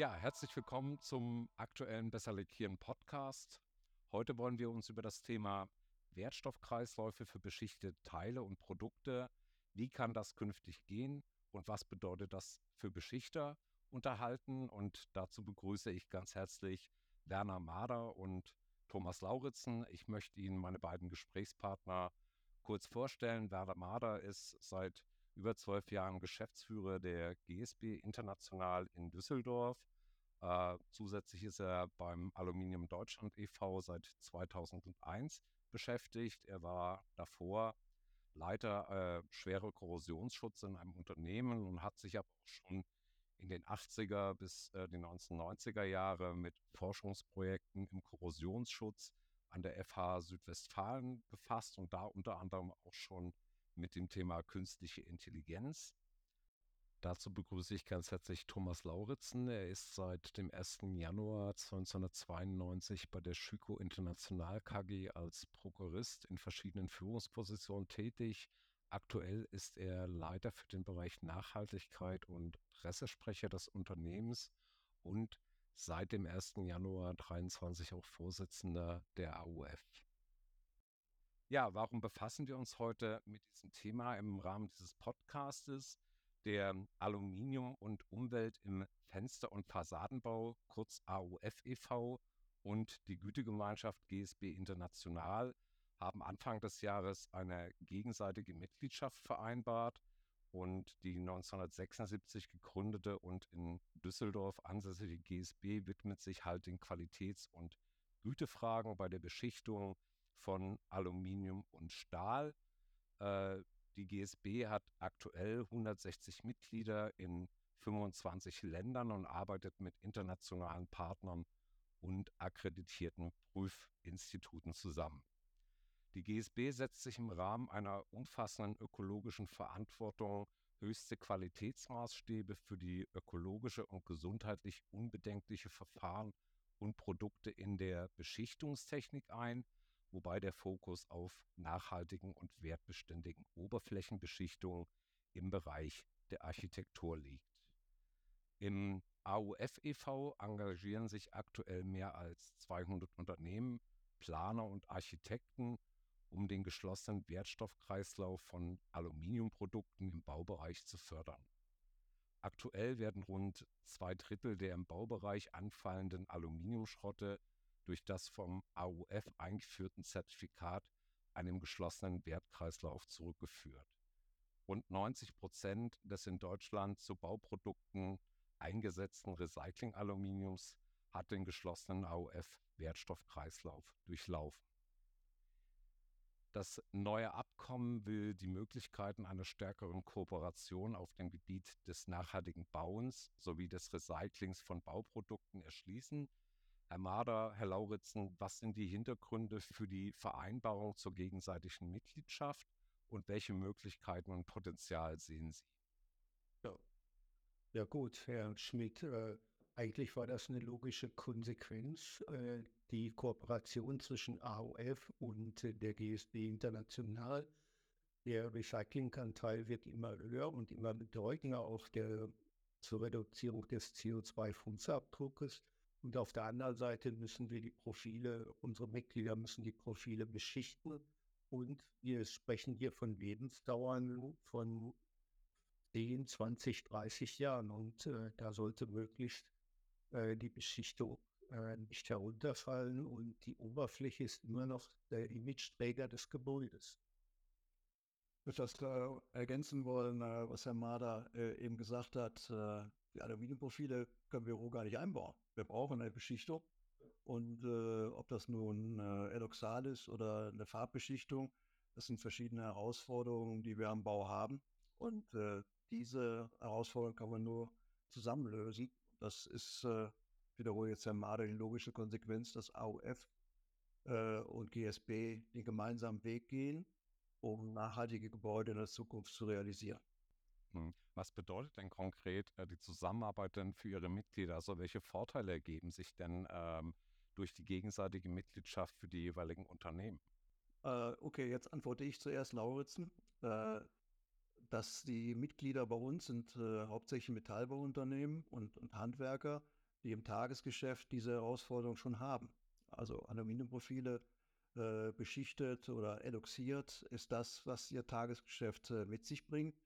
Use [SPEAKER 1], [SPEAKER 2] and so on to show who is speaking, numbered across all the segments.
[SPEAKER 1] Ja, herzlich willkommen zum aktuellen Besserlekieren Podcast. Heute wollen wir uns über das Thema Wertstoffkreisläufe für beschichtete Teile und Produkte, wie kann das künftig gehen und was bedeutet das für Beschichter unterhalten. Und dazu begrüße ich ganz herzlich Werner Mader und Thomas Lauritzen. Ich möchte Ihnen meine beiden Gesprächspartner kurz vorstellen. Werner Mader ist seit über zwölf Jahren Geschäftsführer der GSB International in Düsseldorf. Äh, zusätzlich ist er beim Aluminium Deutschland e.V. seit 2001 beschäftigt. Er war davor Leiter äh, schwere Korrosionsschutz in einem Unternehmen und hat sich aber auch schon in den 80er bis äh, die 1990er Jahre mit Forschungsprojekten im Korrosionsschutz an der FH Südwestfalen befasst und da unter anderem auch schon mit dem Thema künstliche Intelligenz. Dazu begrüße ich ganz herzlich Thomas Lauritzen. Er ist seit dem 1. Januar 1992 bei der Schüko International KG als Prokurist in verschiedenen Führungspositionen tätig. Aktuell ist er Leiter für den Bereich Nachhaltigkeit und Pressesprecher des Unternehmens und seit dem 1. Januar 23 auch Vorsitzender der AUF. Ja, warum befassen wir uns heute mit diesem Thema im Rahmen dieses Podcastes? Der Aluminium und Umwelt im Fenster- und Fassadenbau, kurz AUF e.V. und die Gütegemeinschaft GSB International haben Anfang des Jahres eine gegenseitige Mitgliedschaft vereinbart und die 1976 gegründete und in Düsseldorf ansässige GSB widmet sich halt den Qualitäts- und Gütefragen bei der Beschichtung von Aluminium und Stahl. Äh, die GSB hat aktuell 160 Mitglieder in 25 Ländern und arbeitet mit internationalen Partnern und akkreditierten Prüfinstituten zusammen. Die GSB setzt sich im Rahmen einer umfassenden ökologischen Verantwortung höchste Qualitätsmaßstäbe für die ökologische und gesundheitlich unbedenkliche Verfahren und Produkte in der Beschichtungstechnik ein wobei der Fokus auf nachhaltigen und wertbeständigen Oberflächenbeschichtungen im Bereich der Architektur liegt. Im AUF e.V. engagieren sich aktuell mehr als 200 Unternehmen, Planer und Architekten, um den geschlossenen Wertstoffkreislauf von Aluminiumprodukten im Baubereich zu fördern. Aktuell werden rund zwei Drittel der im Baubereich anfallenden Aluminiumschrotte durch das vom AUF eingeführten Zertifikat einem geschlossenen Wertkreislauf zurückgeführt. Rund 90 Prozent des in Deutschland zu Bauprodukten eingesetzten Recycling-Aluminiums hat den geschlossenen AUF-Wertstoffkreislauf durchlaufen. Das neue Abkommen will die Möglichkeiten einer stärkeren Kooperation auf dem Gebiet des nachhaltigen Bauens sowie des Recyclings von Bauprodukten erschließen Herr Marder, Herr Lauritzen, was sind die Hintergründe für die Vereinbarung zur gegenseitigen Mitgliedschaft und welche Möglichkeiten und Potenzial sehen Sie?
[SPEAKER 2] Ja, ja gut, Herr Schmidt, äh, eigentlich war das eine logische Konsequenz. Äh, die Kooperation zwischen AOF und äh, der GSB International, der Recyclinganteil wird immer höher und immer bedeutender, auch der, zur Reduzierung des CO2-Fußabdruckes. Und auf der anderen Seite müssen wir die Profile, unsere Mitglieder müssen die Profile beschichten. Und wir sprechen hier von Lebensdauern von 10, 20, 30 Jahren. Und äh, da sollte möglichst äh, die Beschichtung äh, nicht herunterfallen. Und die Oberfläche ist immer noch der Imageträger des Gebäudes.
[SPEAKER 3] Ich würde das äh, ergänzen wollen, äh, was Herr Mader eben gesagt hat. die Aluminiumprofile können wir roh gar nicht einbauen wir brauchen eine Beschichtung. Und äh, ob das nun äh, Edoxal ist oder eine Farbbeschichtung, das sind verschiedene Herausforderungen, die wir am Bau haben. Und äh, diese Herausforderungen kann man nur zusammenlösen. Das ist, äh, wiederhole jetzt Herr Mader, die logische Konsequenz, dass AUF äh, und GSB den gemeinsamen Weg gehen, um nachhaltige Gebäude in der Zukunft zu realisieren.
[SPEAKER 1] Hm. Was bedeutet denn konkret äh, die Zusammenarbeit denn für Ihre Mitglieder? Also welche Vorteile ergeben sich denn ähm, durch die gegenseitige Mitgliedschaft für die jeweiligen Unternehmen?
[SPEAKER 3] Äh, okay, jetzt antworte ich zuerst Lauritzen. Äh, dass die Mitglieder bei uns sind äh, hauptsächlich Metallbauunternehmen und, und Handwerker, die im Tagesgeschäft diese Herausforderung schon haben. Also Aluminiumprofile äh, beschichtet oder eloxiert ist das, was ihr Tagesgeschäft äh, mit sich bringt.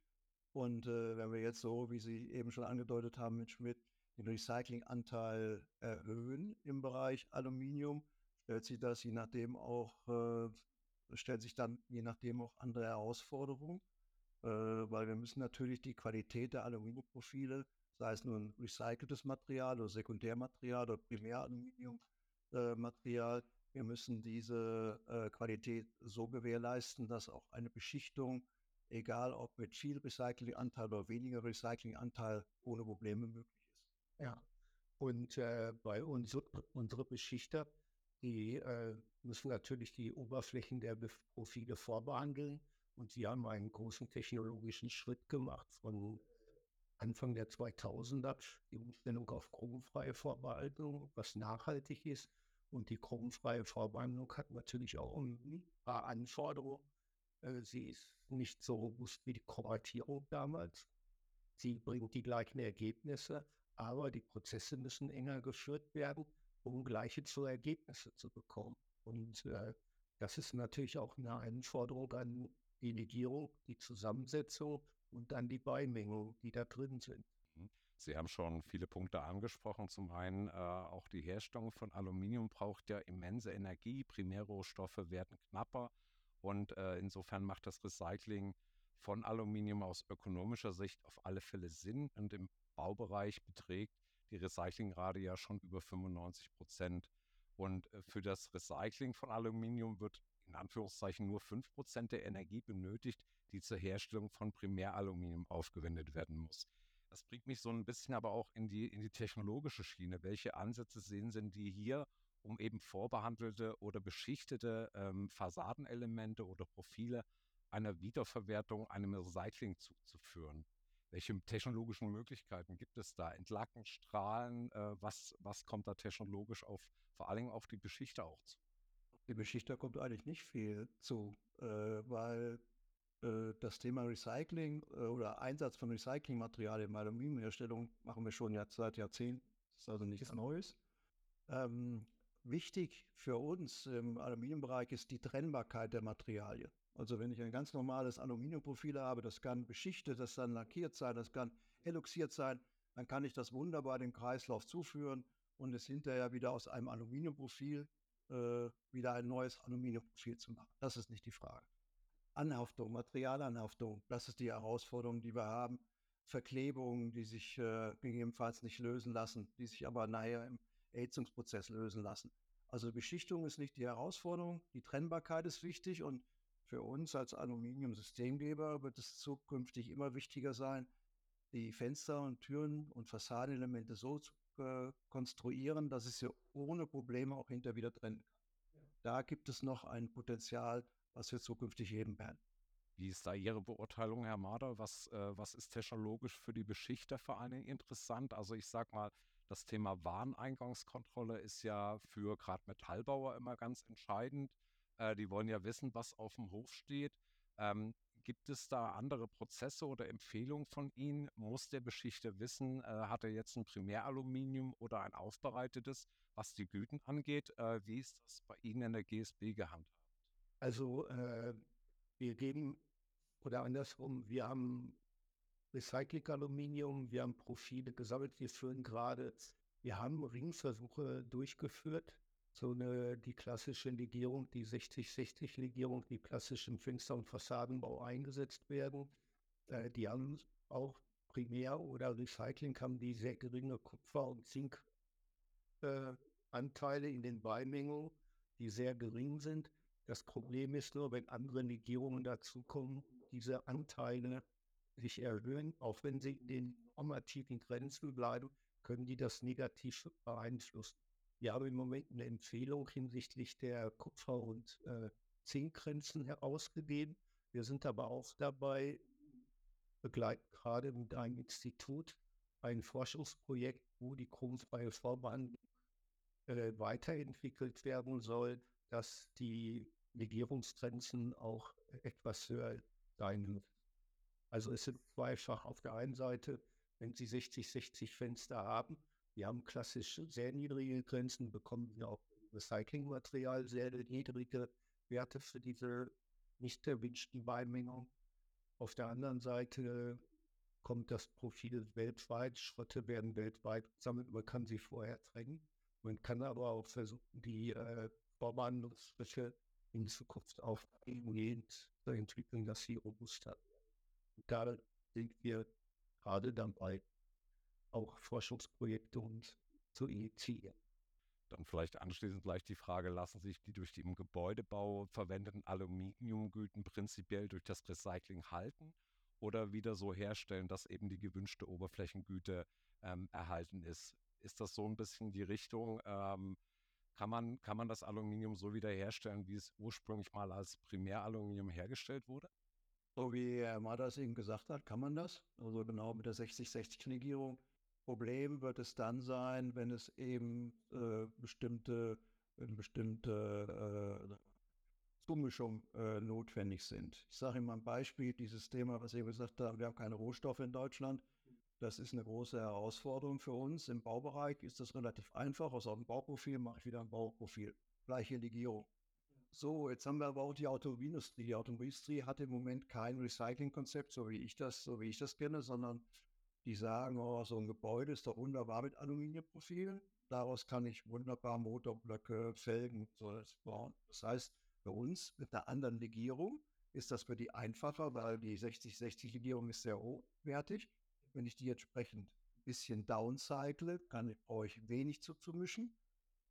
[SPEAKER 3] Und äh, wenn wir jetzt so, wie Sie eben schon angedeutet haben mit Schmidt, den Recyclinganteil erhöhen im Bereich Aluminium, stellt sich das je nachdem auch, äh, stellt sich dann je nachdem auch andere Herausforderungen, äh, weil wir müssen natürlich die Qualität der Aluminiumprofile, sei es nun recyceltes Material oder Sekundärmaterial oder Primäraluminiummaterial, äh, wir müssen diese äh, Qualität so gewährleisten, dass auch eine Beschichtung, egal ob mit viel Recyclinganteil oder weniger Recyclinganteil, ohne Probleme möglich ist.
[SPEAKER 2] Ja, und äh, bei uns, unsere Beschichter, die äh, müssen natürlich die Oberflächen der Profile vorbehandeln. Und sie haben einen großen technologischen Schritt gemacht von Anfang der 2000er, die Umstellung auf chromfreie Vorbehaltung, was nachhaltig ist. Und die chromfreie Vorbehandlung hat natürlich auch ein paar Anforderungen. Äh, sie ist nicht so robust wie die Chromatierung damals. Sie bringt die gleichen Ergebnisse, aber die Prozesse müssen enger geführt werden, um gleiche zu Ergebnisse zu bekommen. Und äh, das ist natürlich auch eine Anforderung an die Legierung, die Zusammensetzung und dann die Beimengung, die da drin sind.
[SPEAKER 1] Mhm. Sie haben schon viele Punkte angesprochen. Zum einen äh, auch die Herstellung von Aluminium braucht ja immense Energie. Primärrohstoffe werden knapper und äh, insofern macht das Recycling von Aluminium aus ökonomischer Sicht auf alle Fälle Sinn und im Baubereich beträgt die Recyclingrate ja schon über 95 Prozent. Und äh, für das Recycling von Aluminium wird in Anführungszeichen nur 5 Prozent der Energie benötigt, die zur Herstellung von Primäraluminium aufgewendet werden muss. Das bringt mich so ein bisschen aber auch in die, in die technologische Schiene. Welche Ansätze sehen Sie die hier, um eben vorbehandelte oder beschichtete ähm, Fassadenelemente oder Profile einer Wiederverwertung, einem Recycling zuzuführen? Welche technologischen Möglichkeiten gibt es da? Entlacken, Strahlen, äh, was, was kommt da technologisch auf, vor allem auf die Beschichter auch zu?
[SPEAKER 3] Die Beschichter kommt eigentlich nicht viel zu, äh, weil äh, das Thema Recycling äh, oder Einsatz von Recyclingmaterialien in Aluminiumherstellung machen wir schon seit Jahrzehnten. Das ist also nichts Neues. Ähm, wichtig für uns im Aluminiumbereich ist die Trennbarkeit der Materialien. Also wenn ich ein ganz normales Aluminiumprofil habe, das kann beschichtet, das kann lackiert sein, das kann eloxiert sein, dann kann ich das wunderbar dem Kreislauf zuführen und es hinterher wieder aus einem Aluminiumprofil äh, wieder ein neues Aluminiumprofil zu machen. Das ist nicht die Frage. Anhaftung, Materialanhaftung, das ist die Herausforderung, die wir haben. Verklebungen, die sich äh, gegebenenfalls nicht lösen lassen, die sich aber nachher im Erhitzungsprozess lösen lassen. Also Beschichtung ist nicht die Herausforderung, die Trennbarkeit ist wichtig und für uns als Aluminium-Systemgeber wird es zukünftig immer wichtiger sein, die Fenster und Türen und Fassadenelemente so zu äh, konstruieren, dass ich sie ohne Probleme auch hinterher wieder trennen kann. Ja. Da gibt es noch ein Potenzial, was wir zukünftig heben werden.
[SPEAKER 1] Wie ist da Ihre Beurteilung, Herr Mader? Was, äh, was ist technologisch für die Beschichter vor allen Dingen interessant? Also ich sage mal, das Thema Wareneingangskontrolle ist ja für gerade Metallbauer immer ganz entscheidend. Äh, die wollen ja wissen, was auf dem Hof steht. Ähm, gibt es da andere Prozesse oder Empfehlungen von Ihnen? Muss der Beschichter wissen, äh, hat er jetzt ein Primäraluminium oder ein aufbereitetes, was die Güten angeht? Äh, wie ist das bei Ihnen in der GSB gehandhabt?
[SPEAKER 2] Also äh, wir geben, oder andersrum, wir haben Recycling-Aluminium, wir haben Profile gesammelt, wir führen gerade, wir haben Ringversuche durchgeführt so eine, die klassische Legierung, die 60-60-Legierung, die klassischen Fenster- und Fassadenbau eingesetzt werden. Äh, die haben auch Primär- oder Recycling haben die sehr geringe Kupfer- und Zinkanteile äh, in den Beimengungen, die sehr gering sind. Das Problem ist nur, wenn andere Legierungen dazukommen, diese Anteile sich erhöhen, auch wenn sie in den normativen Grenzen bleiben, können die das negativ beeinflussen. Wir haben im Moment eine Empfehlung hinsichtlich der Kupfer- und äh, Zinkgrenzen herausgegeben. Wir sind aber auch dabei, begleiten gerade mit einem Institut ein Forschungsprojekt, wo die chromfreie Vorbehandlung äh, weiterentwickelt werden soll, dass die Legierungsgrenzen auch etwas höher sein müssen. Also es sind zweifach auf der einen Seite, wenn Sie 60-60 Fenster haben, Wir haben klassisch sehr niedrige Grenzen, bekommen wir auch Recyclingmaterial sehr niedrige Werte für diese nicht erwünschten Beimengung. Auf der anderen Seite kommt das Profil weltweit, Schrotte werden weltweit gesammelt, man kann sie vorher trennen. Man kann aber auch versuchen, die äh, Vorbehandlungsschritte in Zukunft auf eingehend zu entwickeln, dass sie robuster werden. Da sind wir gerade dabei, auch Forschungsprojekte und zu initiieren.
[SPEAKER 1] Dann vielleicht anschließend gleich die Frage, lassen sich die durch die im Gebäudebau verwendeten Aluminiumgüten prinzipiell durch das Recycling halten oder wieder so herstellen, dass eben die gewünschte Oberflächengüte ähm, erhalten ist? Ist das so ein bisschen die Richtung? Ähm, kann, man, kann man das Aluminium so wieder herstellen, wie es ursprünglich mal als Primäraluminium hergestellt wurde?
[SPEAKER 3] So wie Herr Madas eben gesagt hat, kann man das. Also genau mit der 60-60-Legierung Problem wird es dann sein, wenn es eben äh, bestimmte, bestimmte äh, Zumischungen äh, notwendig sind. Ich sage Ihnen mal ein Beispiel, dieses Thema, was ich gesagt habe, wir haben keine Rohstoffe in Deutschland. Das ist eine große Herausforderung für uns. Im Baubereich ist das relativ einfach. Aus einem Bauprofil mache ich wieder ein Bauprofil. Gleiche Legierung. So, jetzt haben wir aber auch die Automobilindustrie. Die Automobilindustrie hat im Moment kein Recyclingkonzept, so wie ich das, so wie ich das kenne, sondern die sagen, oh, so ein Gebäude ist doch wunderbar mit Aluminiumprofilen. Daraus kann ich wunderbar Motorblöcke, Felgen so bauen. Das heißt, für uns mit einer anderen Legierung ist das für die einfacher, weil die 60-60-Legierung ist sehr hochwertig. Wenn ich die entsprechend ein bisschen downcycle, kann, ich wenig zuzumischen.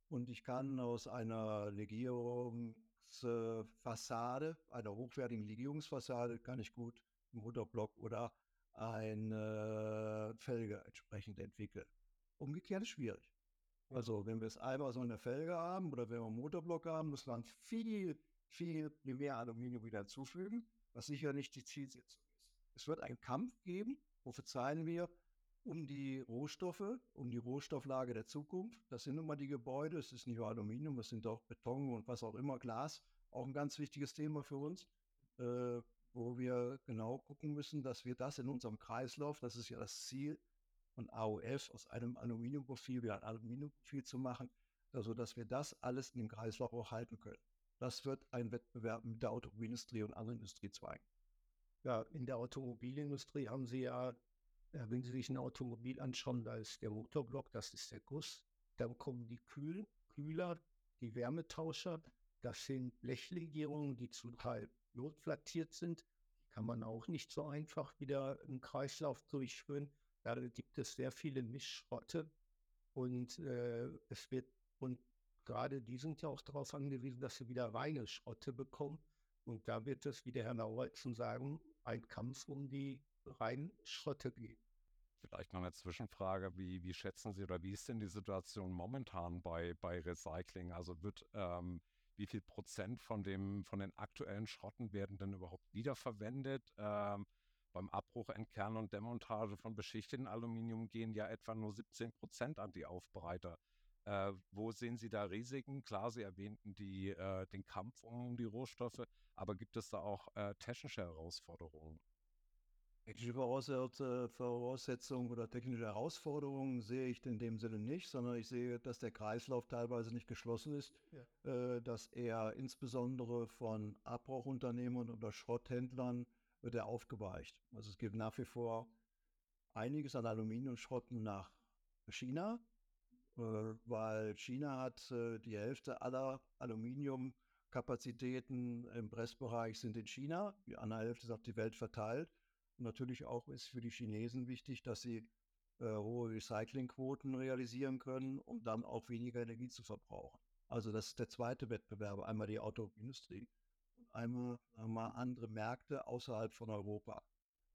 [SPEAKER 3] Und ich kann aus einer Legierungsfassade, einer hochwertigen Legierungsfassade, kann ich gut Motorblock oder eine Felge entsprechend entwickeln. Umgekehrt ist schwierig. Also wenn wir es einmal so eine Felge haben oder wenn wir einen Motorblock haben, muss man viel, viel mehr Aluminium wieder hinzufügen, was sicher nicht die Zielsetzung ist. Es wird einen Kampf geben, prophezeien wir, um die Rohstoffe, um die Rohstofflage der Zukunft. Das sind nun mal die Gebäude, es ist nicht nur Aluminium, es sind auch Beton und was auch immer, Glas, auch ein ganz wichtiges Thema für uns. Äh, wo wir genau gucken müssen, dass wir das in unserem Kreislauf, das ist ja das Ziel von AOF, aus einem Aluminiumprofil wieder ein Aluminiumprofil zu machen, also dass wir das alles in dem Kreislauf auch halten können. Das wird ein Wettbewerb mit der Automobilindustrie und anderen Industriezweigen.
[SPEAKER 2] Ja, in der Automobilindustrie haben Sie ja, wenn Sie sich ein Automobil anschauen, da ist der Motorblock, das ist der Guss. Dann kommen die Kühl Kühler, die Wärmetauscher. Das sind Blechlegierungen, die zum Teil notflattiert sind, kann man auch nicht so einfach wieder im Kreislauf durchführen. Da gibt es sehr viele Mischschrotte und äh, es wird und gerade die sind ja auch darauf angewiesen, dass sie wieder reine Schrotte bekommen. Und da wird es, wie der Herr Nauertzen sagen, ein Kampf um die reinen Schrotte gehen.
[SPEAKER 1] Vielleicht noch eine Zwischenfrage. Wie, wie schätzen Sie oder wie ist denn die Situation momentan bei, bei Recycling? Also wird ähm, wie viel Prozent von, dem, von den aktuellen Schrotten werden denn überhaupt wiederverwendet. Ähm, beim Abbruch, Entkernen und Demontage von beschichteten Aluminium gehen ja etwa nur 17 Prozent an die Aufbereiter. Äh, wo sehen Sie da Risiken? Klar, Sie erwähnten die, äh, den Kampf um die Rohstoffe, aber gibt es da auch äh, technische Herausforderungen?
[SPEAKER 3] Technische Voraussetzungen oder technische Herausforderungen sehe ich in dem Sinne nicht, sondern ich sehe, dass der Kreislauf teilweise nicht geschlossen ist, ja. Äh, dass er insbesondere von Abbruchunternehmern oder Schrotthändlern wird er aufgeweicht. Also es gibt nach wie vor einiges an Aluminiumschrotten nach China, äh, weil China hat äh, die Hälfte aller Aluminiumkapazitäten im Pressbereich sind in China, die andere Hälfte ist auf die Welt verteilt. Natürlich auch ist für die Chinesen wichtig, dass sie äh, hohe Recyclingquoten realisieren können, um dann auch weniger Energie zu verbrauchen. Also das ist der zweite Wettbewerb, einmal die Autoindustrie und einmal, einmal andere Märkte außerhalb von Europa.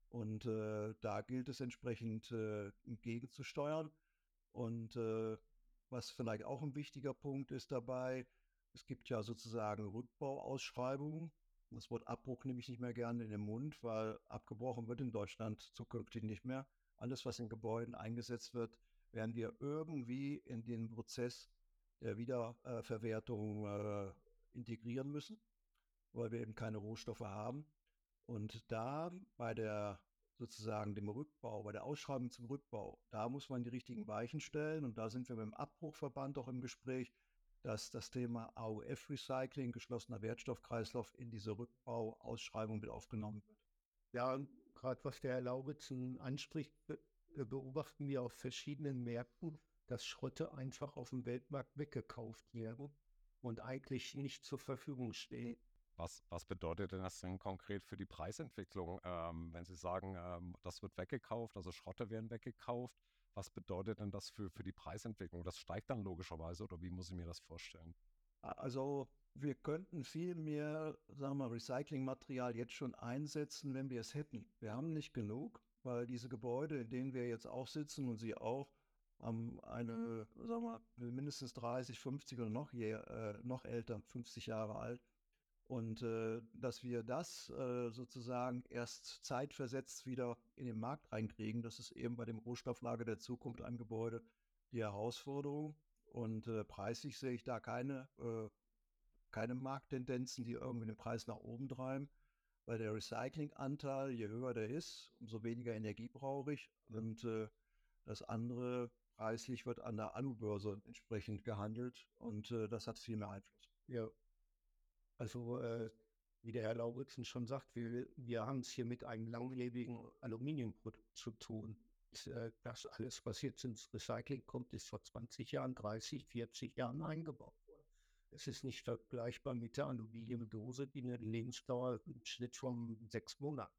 [SPEAKER 3] Und äh, da gilt es entsprechend äh, entgegenzusteuern. Und äh, was vielleicht auch ein wichtiger Punkt ist dabei, es gibt ja sozusagen Rückbauausschreibungen das Wort Abbruch nehme ich nicht mehr gerne in den Mund, weil abgebrochen wird in Deutschland zukünftig nicht mehr. Alles, was in Gebäuden eingesetzt wird, werden wir irgendwie in den Prozess der Wiederverwertung äh, integrieren müssen, weil wir eben keine Rohstoffe haben. Und da bei der sozusagen dem Rückbau, bei der Ausschreibung zum Rückbau, da muss man die richtigen Weichen stellen. Und da sind wir mit dem Abbruchverband auch im Gespräch, dass das Thema AOF-Recycling, geschlossener Wertstoffkreislauf, in diese Rückbauausschreibung mit aufgenommen wird.
[SPEAKER 2] Ja, gerade was der Herr Laubitzen anspricht, beobachten wir auf verschiedenen Märkten, dass Schrotte einfach auf dem Weltmarkt weggekauft werden und eigentlich nicht zur Verfügung stehen.
[SPEAKER 1] Was, was bedeutet denn das denn konkret für die Preisentwicklung? Ähm, wenn Sie sagen, ähm, das wird weggekauft, also Schrotte werden weggekauft, was bedeutet denn das für, für die Preisentwicklung? Das steigt dann logischerweise oder wie muss ich mir das vorstellen?
[SPEAKER 3] Also wir könnten viel mehr, Recyclingmaterial jetzt schon einsetzen, wenn wir es hätten. Wir haben nicht genug, weil diese Gebäude, in denen wir jetzt auch sitzen und Sie auch, haben eine, sagen wir mindestens 30, 50 oder noch, je, äh, noch älter, 50 Jahre alt. Und äh, dass wir das äh, sozusagen erst zeitversetzt wieder in den Markt reinkriegen, das ist eben bei dem Rohstofflager der Zukunft ein Gebäude die Herausforderung. Und äh, preislich sehe ich da keine, äh, keine Markttendenzen, die irgendwie den Preis nach oben treiben, weil der Recyclinganteil, je höher der ist, umso weniger Energie brauche ich. Und äh, das andere preislich wird an der Alubörse entsprechend gehandelt und äh, das hat viel mehr Einfluss.
[SPEAKER 2] Ja, also, äh, wie der Herr Lauritzen schon sagt, wir, wir haben es hier mit einem langlebigen Aluminiumprodukt zu tun. Äh, das alles, was jetzt ins Recycling kommt, ist vor 20 Jahren, 30, 40 Jahren eingebaut worden. Es ist nicht vergleichbar mit der Aluminiumdose, die eine Lebensdauer im Schnitt von sechs Monaten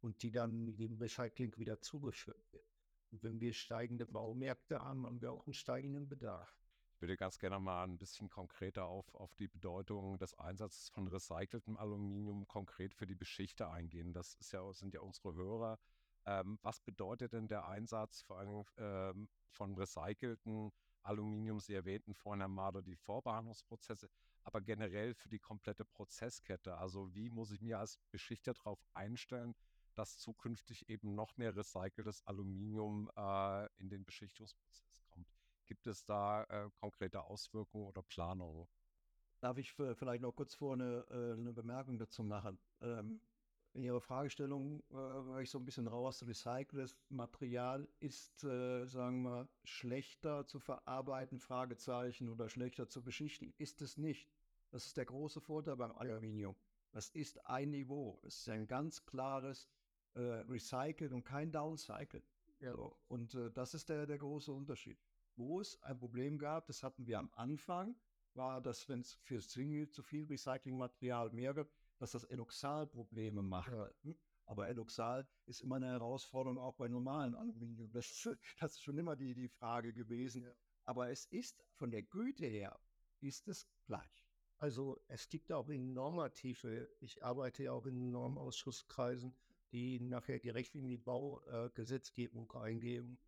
[SPEAKER 2] und die dann dem Recycling wieder zugeführt wird. Und wenn wir steigende Baumärkte haben, haben wir auch einen steigenden Bedarf.
[SPEAKER 1] Ich würde ganz gerne mal ein bisschen konkreter auf, auf die Bedeutung des Einsatzes von recyceltem Aluminium konkret für die Beschichte eingehen. Das ist ja, sind ja unsere Hörer. Ähm, was bedeutet denn der Einsatz vor allem ähm, von recycelten Aluminium? Sie erwähnten vorhin, Herr Mader, die Vorbehandlungsprozesse, aber generell für die komplette Prozesskette. Also wie muss ich mir als Beschichter darauf einstellen, dass zukünftig eben noch mehr recyceltes Aluminium äh, in den Beschichtungsprozess? Gibt es da äh, konkrete Auswirkungen oder Planungen?
[SPEAKER 3] Darf ich vielleicht noch kurz vor eine, äh, eine Bemerkung dazu machen? Ähm, in Ihrer Fragestellung äh, war ich so ein bisschen raus. Recyceltes Material ist, äh, sagen wir, schlechter zu verarbeiten, Fragezeichen, oder schlechter zu beschichten. Ist es nicht. Das ist der große Vorteil beim Aluminium. Das ist ein Niveau. Es ist ein ganz klares äh, Recycle und kein Downcycle. Ja. So. Und äh, das ist der, der große Unterschied wo es ein Problem gab, das hatten wir am Anfang, war, dass wenn es für Single zu viel Recyclingmaterial mehr gibt, dass das Enoxal Probleme macht. Ja. Hm? Aber Enoxal ist immer eine Herausforderung auch bei normalen Aluminium. Das, das ist schon immer die, die Frage gewesen. Ja. Aber es ist von der Güte her, ist es gleich.
[SPEAKER 2] Also es gibt auch in normative, ich arbeite ja auch in Normausschusskreisen, die nachher direkt in die Baugesetzgebung äh, eingehen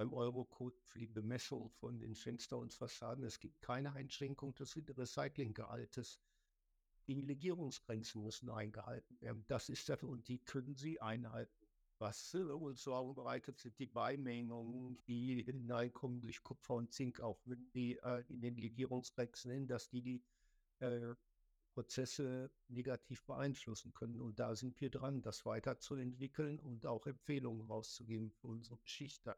[SPEAKER 2] beim Eurocode für die Bemessung von den Fenster und Fassaden. Es gibt keine Einschränkung des Recyclinggehaltes. Die Legierungsgrenzen müssen eingehalten werden. Das ist dafür und die können Sie einhalten. Was uns Sorgen bereitet, sind die Beimengungen, die hineinkommen durch Kupfer und Zink, auch wenn die äh, in den Legierungsgrenzen sind, dass die die äh, Prozesse negativ beeinflussen können. Und da sind wir dran, das weiterzuentwickeln und auch Empfehlungen rauszugeben für unsere Beschichter.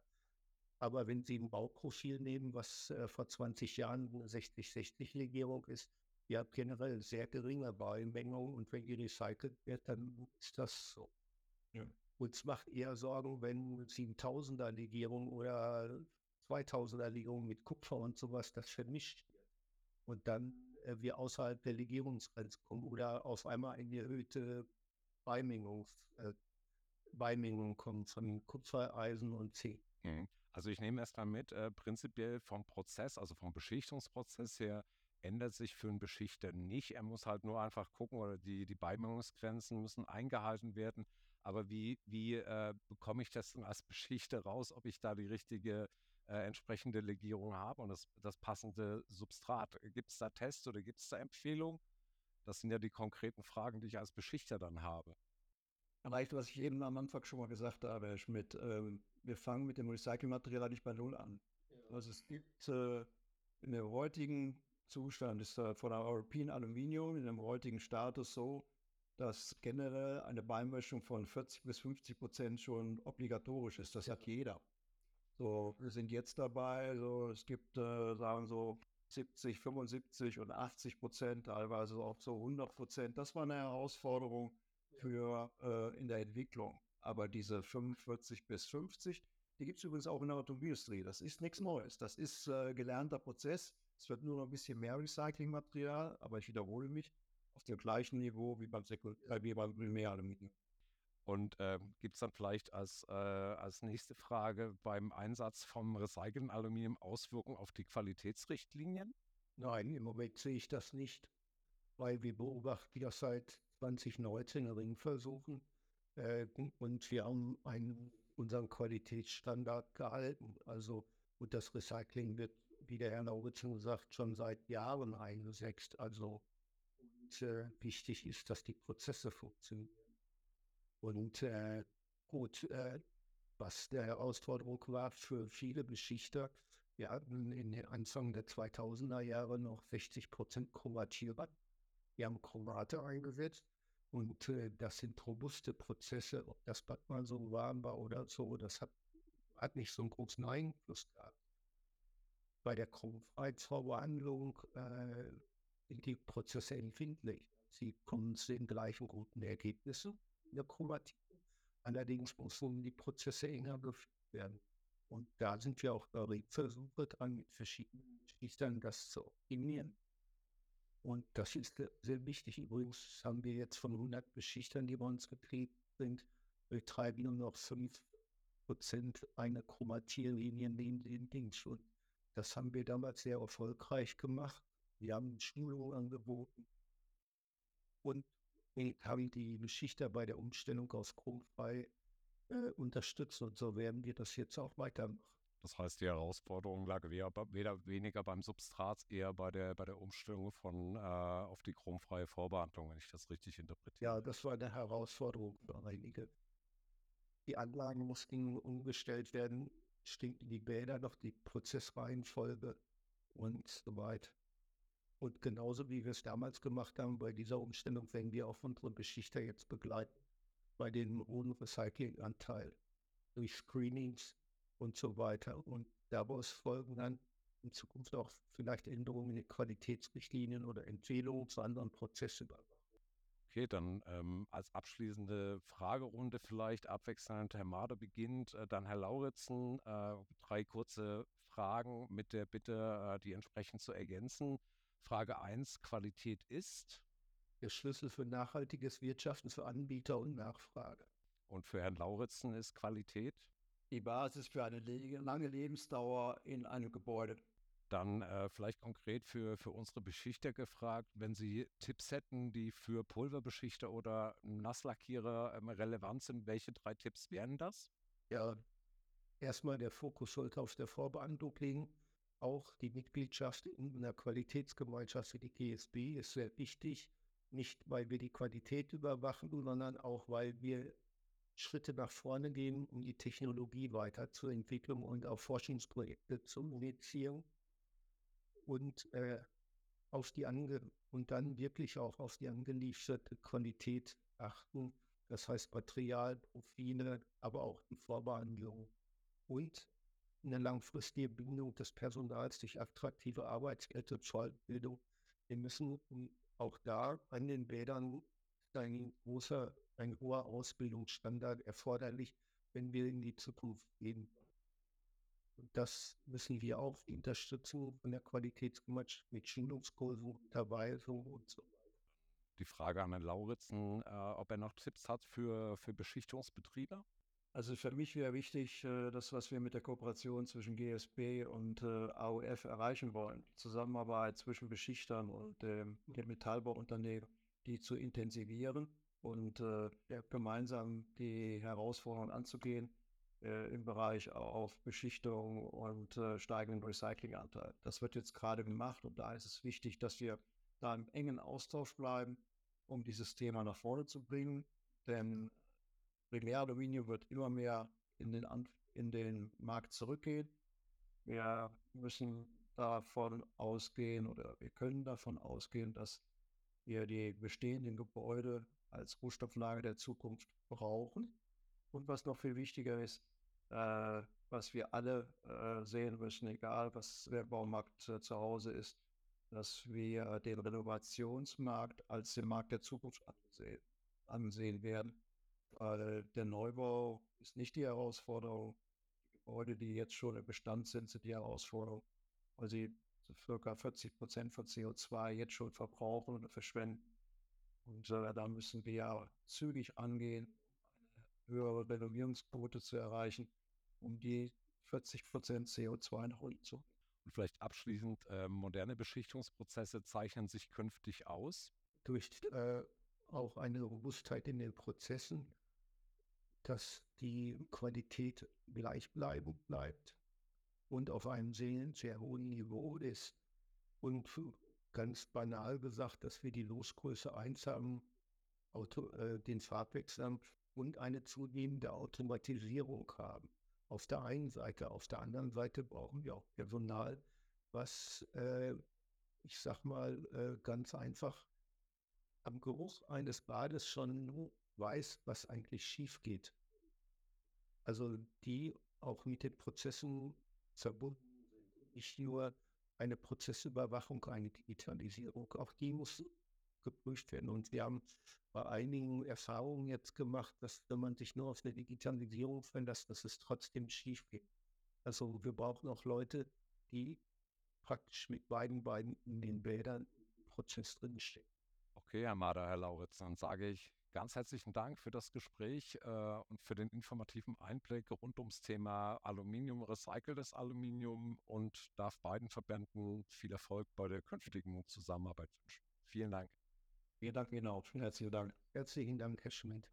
[SPEAKER 2] Aber wenn Sie ein Bauprofil nehmen, was äh, vor 20 Jahren eine 60-60-Legierung ist, die hat generell sehr geringe Baumengung und wenn die recycelt wird, dann ist das so. Ja. Uns macht eher Sorgen, wenn Sie 1000er Legierung oder 2000er Legierung mit Kupfer und sowas, das vermischt wird. Und dann äh, wir außerhalb der Legierungsgrenze kommen oder auf einmal eine erhöhte Beimengung, äh, Beimengung kommt von Kupfer, Eisen und Zink.
[SPEAKER 1] Mhm. Also ich nehme erst mal mit, äh, prinzipiell vom Prozess, also vom Beschichtungsprozess her, ändert sich für einen Beschichter nicht. Er muss halt nur einfach gucken oder die, die Beimengungsgrenzen müssen eingehalten werden. Aber wie, wie äh, bekomme ich das denn als Beschichter raus, ob ich da die richtige äh, entsprechende Legierung habe und das, das passende Substrat? Gibt es da Tests oder gibt es da Empfehlungen? Das sind ja die konkreten Fragen, die ich als Beschichter dann habe.
[SPEAKER 3] Vielleicht, was ich eben am Anfang schon mal gesagt habe, Herr Schmidt, ähm, wir fangen mit dem Recyclingmaterial nicht bei Null an. Ja. Also es gibt äh, in dem heutigen Zustand, ist äh, von der European Aluminium in dem heutigen Status so, dass generell eine Beimischung von 40 bis 50 Prozent schon obligatorisch ist. Das hat jeder. So, wir sind jetzt dabei, so, es gibt, äh, sagen so 70, 75 und 80 Prozent, teilweise auch so 100 Prozent. Das war eine Herausforderung für äh, in der Entwicklung. Aber diese 45 bis 50, die gibt es übrigens auch in der Automobilindustrie. Das ist nichts Neues. Das ist äh, gelernter Prozess. Es wird nur noch ein bisschen mehr Recyclingmaterial, aber ich wiederhole mich, auf dem gleichen Niveau wie beim, Sekund äh, wie beim Primäraluminium.
[SPEAKER 1] Und äh, gibt es dann vielleicht als, äh, als nächste Frage beim Einsatz vom recycelten Aluminium Auswirkungen auf die Qualitätsrichtlinien?
[SPEAKER 2] Nein, im Moment sehe ich das nicht, weil wir beobachten ja seit 2019 Ringversuchen äh, und wir haben einen, unseren Qualitätsstandard gehalten. Also, und das Recycling wird, wie der Herr Lauritzen sagt, schon seit Jahren eingesetzt. Also, und äh, wichtig ist, dass die Prozesse funktionieren. Und äh, gut, äh, was der Herausforderung war für viele Beschichter, wir hatten in den Anfang der 2000er Jahre noch 60 Prozent Chromatierer. Wir haben Chromate eingesetzt und äh, das sind robuste Prozesse. Ob das Bad mal so warm war oder so, das hat, hat nicht so einen großen Einfluss gehabt. Bei der Chromfreiheitsverwandlung äh, sind die Prozesse empfindlich. Sie kommen zu den gleichen guten Ergebnissen in der Chromatik. Allerdings müssen die Prozesse enger geführt werden. Und da sind wir auch bei Versuche dran, mit verschiedenen Schichtern das zu optimieren. Und das ist sehr wichtig. Übrigens haben wir jetzt von 100 Beschichtern, die bei uns getrieben sind, betreiben nur noch 5 Prozent einer Chromatierlinie neben den Dings. Und das haben wir damals sehr erfolgreich gemacht. Wir haben Schulungen angeboten und haben die Beschichter bei der Umstellung aus chromfrei äh, unterstützt. Und so werden wir das jetzt auch weitermachen.
[SPEAKER 1] Das heißt, die Herausforderung lag weder weniger beim Substrat, eher bei der, bei der Umstellung von äh, auf die chromfreie Vorbehandlung, wenn ich das richtig interpretiere.
[SPEAKER 2] Ja, das war eine Herausforderung für einige. Die Anlagen mussten umgestellt werden, stinkten die Bäder noch, die Prozessreihenfolge und so weiter. Und genauso wie wir es damals gemacht haben, bei dieser Umstellung werden wir auch unsere Beschichter jetzt begleiten, bei dem hohen Recyclinganteil durch Screenings und so weiter. Und daraus folgen dann in Zukunft auch vielleicht Änderungen in den Qualitätsrichtlinien oder Empfehlungen zu anderen Prozessen.
[SPEAKER 1] Okay, dann ähm, als abschließende Fragerunde vielleicht abwechselnd Herr Mader beginnt, äh, dann Herr Lauritzen. Äh, drei kurze Fragen mit der Bitte, äh, die entsprechend zu ergänzen. Frage 1, Qualität ist?
[SPEAKER 2] Der Schlüssel für nachhaltiges Wirtschaften für Anbieter und Nachfrage.
[SPEAKER 1] Und für Herrn Lauritzen ist Qualität?
[SPEAKER 3] Die Basis für eine lange Lebensdauer in einem Gebäude.
[SPEAKER 1] Dann äh, vielleicht konkret für, für unsere Beschichter gefragt, wenn Sie Tipps hätten, die für Pulverbeschichter oder Nasslackierer ähm, relevant sind, welche drei Tipps wären das?
[SPEAKER 2] Ja, erstmal der Fokus sollte auf der Vorbehandlung liegen auch die Mitgliedschaft in einer Qualitätsgemeinschaft wie die GSB ist sehr wichtig. Nicht, weil wir die Qualität überwachen, sondern auch, weil wir Schritte nach vorne gehen, um die Technologie weiterzuentwickeln und auch Forschungsprojekte zu initiieren und äh, auf die ange und dann wirklich auch auf die angelieferte Qualität achten. Das heißt Material, Profile, aber auch die Vorbehandlung. Und eine langfristige Bindung des Personals durch attraktive Arbeitskette zur Fortbildung. Wir müssen auch da an den Bädern ein großer, ein hoher Ausbildungsstandard erforderlich, wenn wir in die Zukunft gehen. Und das müssen wir auch unterstützen von der Qualitätsgemeinschaft mit Schulungskursen, Unterweisung und so weiter.
[SPEAKER 1] Die Frage an Herrn Lauritzen, äh, ob er noch Tipps hat für, für Beschichtungsbetriebe?
[SPEAKER 3] Also für mich wäre wichtig, äh, das, was wir mit der Kooperation zwischen GSB und äh, AOF erreichen wollen, die Zusammenarbeit zwischen Beschichtern und dem, dem Metallbauunternehmen, die zu intensivieren und äh, gemeinsam die Herausforderungen anzugehen äh, im Bereich auf Beschichtung und äh, steigenden Recyclinganteil. Das wird jetzt gerade gemacht und da ist es wichtig, dass wir da im engen Austausch bleiben, um dieses Thema nach vorne zu bringen. Denn Primäraluminium wird immer mehr in den, in den Markt zurückgehen. Wir müssen davon ausgehen oder wir können davon ausgehen, dass wir die bestehenden Gebäude als Rohstofflage der Zukunft brauchen. Und was noch viel wichtiger ist, äh, was wir alle äh, sehen müssen, egal was der Baumarkt äh, zu Hause ist, dass wir den Renovationsmarkt als den Markt der Zukunft ansehen, ansehen werden. Weil der Neubau ist nicht die Herausforderung. Die Gebäude, die jetzt schon im Bestand sind, sind die Herausforderung, weil sie circa 40 Prozent von CO2 jetzt schon verbrauchen und verschwenden. Und äh, da müssen wir ja zügig angehen, eine höhere Renovierungsquote zu erreichen, um die 40 Prozent CO2 nach unten zu
[SPEAKER 1] und vielleicht abschließend, äh, moderne Beschichtungsprozesse zeichnen sich künftig aus?
[SPEAKER 2] Durch äh, auch eine Robustheit in den Prozessen, dass die Qualität gleichbleibend bleibt und auf einem sehr, sehr hohen Niveau ist. Und ganz banal gesagt, dass wir die Losgröße 1 haben, Auto, äh, den Farbwechsel und eine zunehmende Automatisierung haben auf der einen Seite. Auf der anderen Seite brauchen wir auch Personal, was, äh, ich sag mal, äh, ganz einfach am Geruch eines Bades schon weiß, was eigentlich schief geht. Also die auch mit den Prozessen verbunden sind. Nicht nur eine Prozessüberwachung, eine Digitalisierung, auch die muss geprüft werden. Und wir haben bei einigen Erfahrungen jetzt gemacht, dass wenn man sich nur auf eine Digitalisierung verlässt, dass es trotzdem schief geht. Also wir brauchen auch Leute, die praktisch mit beiden Beinen in den Bädern im Prozess drinstehen.
[SPEAKER 1] Okay, Herr Mader, Herr Lauritz, dann sage ich ganz herzlichen Dank für das Gespräch äh, und für den informativen Einblick rund ums Thema Aluminium, recyceltes Aluminium und darf beiden Verbänden viel Erfolg bei der künftigen Zusammenarbeit wünschen. Vielen Dank.
[SPEAKER 3] Vielen Dank Ihnen auch. Herzlichen Dank.
[SPEAKER 2] Herzlichen Dank, Herr Schmidt.